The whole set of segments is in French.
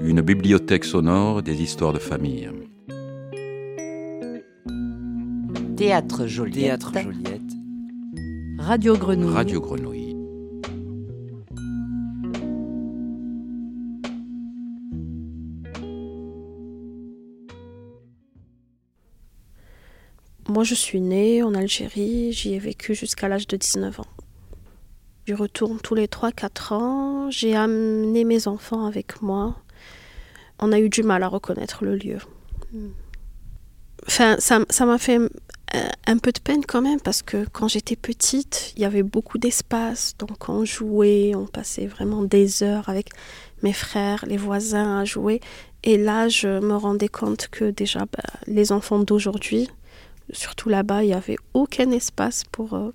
Une bibliothèque sonore des histoires de famille. Théâtre Joliette. Théâtre Joliette. Radio Grenouille. Radio Grenouille. Moi, je suis née en Algérie, j'y ai vécu jusqu'à l'âge de 19 ans. Je retourne tous les 3-4 ans, j'ai amené mes enfants avec moi. On a eu du mal à reconnaître le lieu. Enfin, ça m'a fait un, un peu de peine quand même parce que quand j'étais petite, il y avait beaucoup d'espace, donc on jouait, on passait vraiment des heures avec mes frères, les voisins à jouer. Et là, je me rendais compte que déjà, bah, les enfants d'aujourd'hui, surtout là-bas, il n'y avait aucun espace pour, euh,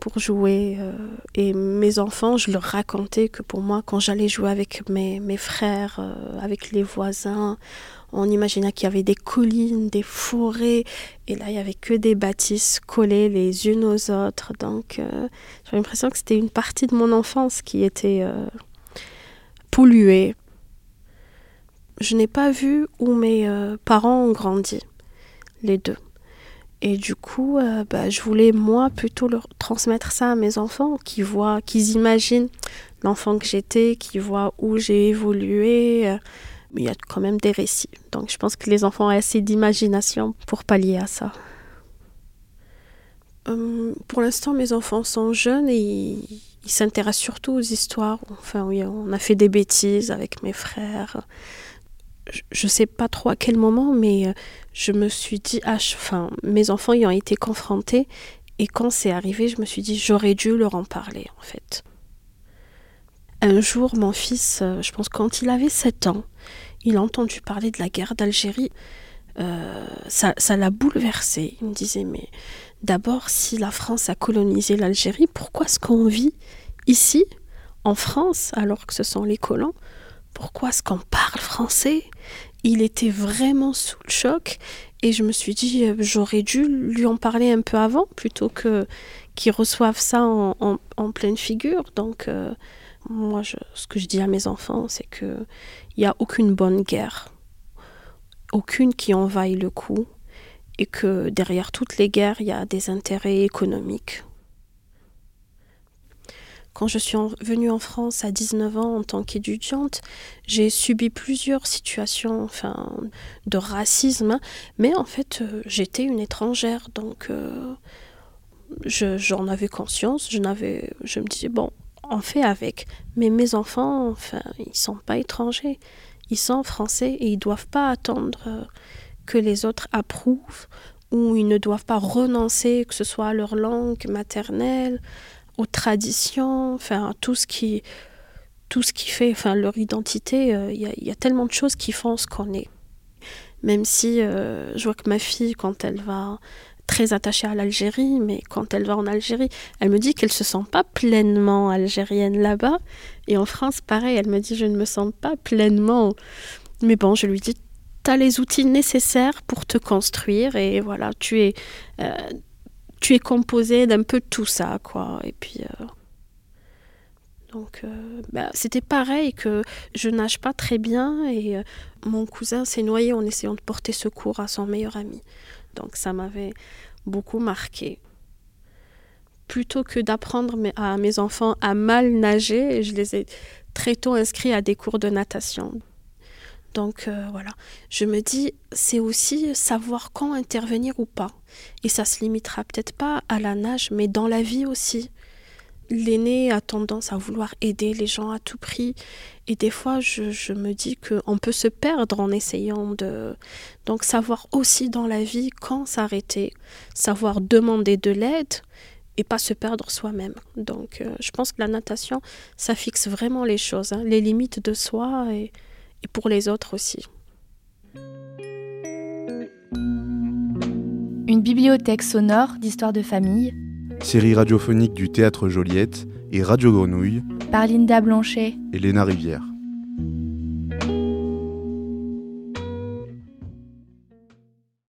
pour jouer. euh, et mes enfants, je leur racontais que pour moi, quand j'allais jouer avec mes, mes frères, euh, avec les voisins, on imaginait qu'il y avait des collines, des forêts, et là, il n'y avait que des bâtisses collées les unes aux autres. Donc, j'avais l'impression que c'était une partie de mon enfance qui était polluée. Je n'ai pas vu où mes parents ont grandi, les deux. Et du coup, euh, bah, je voulais moi plutôt leur transmettre ça à mes enfants, qu'ils voient, qu'ils imaginent l'enfant que j'étais, qu'ils voient où j'ai évolué. euh, mais il y a quand même des récits. Donc je pense que les enfants ont assez d'imagination pour pallier à ça. Euh, pour l'instant, mes enfants sont jeunes et ils s'intéressent surtout aux histoires. Enfin, oui, on a fait des bêtises avec mes frères. Je ne sais pas trop à quel moment, mais euh, je me suis dit, ah, mes enfants y ont été confrontés. Et quand c'est arrivé, je me suis dit, j'aurais dû leur en parler, en fait. Un jour, mon fils, euh, je pense quand il avait 7 ans, il a entendu parler de la guerre d'Algérie. Euh, ça ça l'a bouleversé. Il me disait, mais d'abord, si la France a colonisé l'Algérie, pourquoi est-ce qu'on vit ici, en France, alors que ce sont les colons? Pourquoi est-ce qu'on parle français? Il était vraiment sous le choc. Et je me suis dit, euh, j'aurais dû lui en parler un peu avant, plutôt que qu'il reçoive ça en, pleine figure. Donc, euh, moi, ce que je dis à mes enfants, c'est que il n'y a aucune bonne guerre, aucune qui en vaille le coup, et que derrière toutes les guerres, il y a des intérêts économiques. Quand je suis en- venue en France à 19 ans en tant qu'étudiante, j'ai subi plusieurs situations enfin, de racisme, mais en fait, euh, j'étais une étrangère, donc euh, je- j'en avais conscience, je, n'avais, je me disais, bon, on fait avec. Mais mes enfants, enfin, ils sont pas étrangers. Ils sont français et ils doivent pas attendre euh, que les autres approuvent ou ils ne doivent pas renoncer, que ce soit à leur langue maternelle, aux traditions, enfin, tout ce qui, tout ce qui fait enfin, leur identité. euh, Il y, a- tellement de choses qui font ce qu'on est. Même si euh, je vois que ma fille, quand elle va très attachée à l'Algérie, mais quand elle va en Algérie, elle me dit qu'elle se sent pas pleinement algérienne là-bas. Et en France, pareil, elle me dit je ne me sens pas pleinement. Mais bon, je lui dis tu as les outils nécessaires pour te construire et voilà, tu es euh, tu es composé d'un peu tout ça quoi. Et puis euh, donc euh, bah, c'était pareil que je nage pas très bien et euh, mon cousin s'est noyé en essayant de porter secours à son meilleur ami. Donc ça m'avait beaucoup marqué. Plutôt que d'apprendre à mes enfants à mal nager, je les ai très tôt inscrits à des cours de natation. Donc euh, voilà, je me dis, c'est aussi savoir quand intervenir ou pas. Et ça se limitera peut-être pas à la nage, mais dans la vie aussi. L'aîné a tendance à vouloir aider les gens à tout prix. Et des fois, je, me dis qu'on peut se perdre en essayant de... Donc savoir aussi dans la vie quand s'arrêter, savoir demander de l'aide et pas se perdre soi-même. Donc euh, je pense que la natation, ça fixe vraiment les choses, hein, les limites de soi et, et pour les autres aussi. Une bibliothèque sonore d'histoire de famille Série radiophonique du Théâtre Joliette et Radio Grenouille, par Linda Blanchet. et Léna Rivière.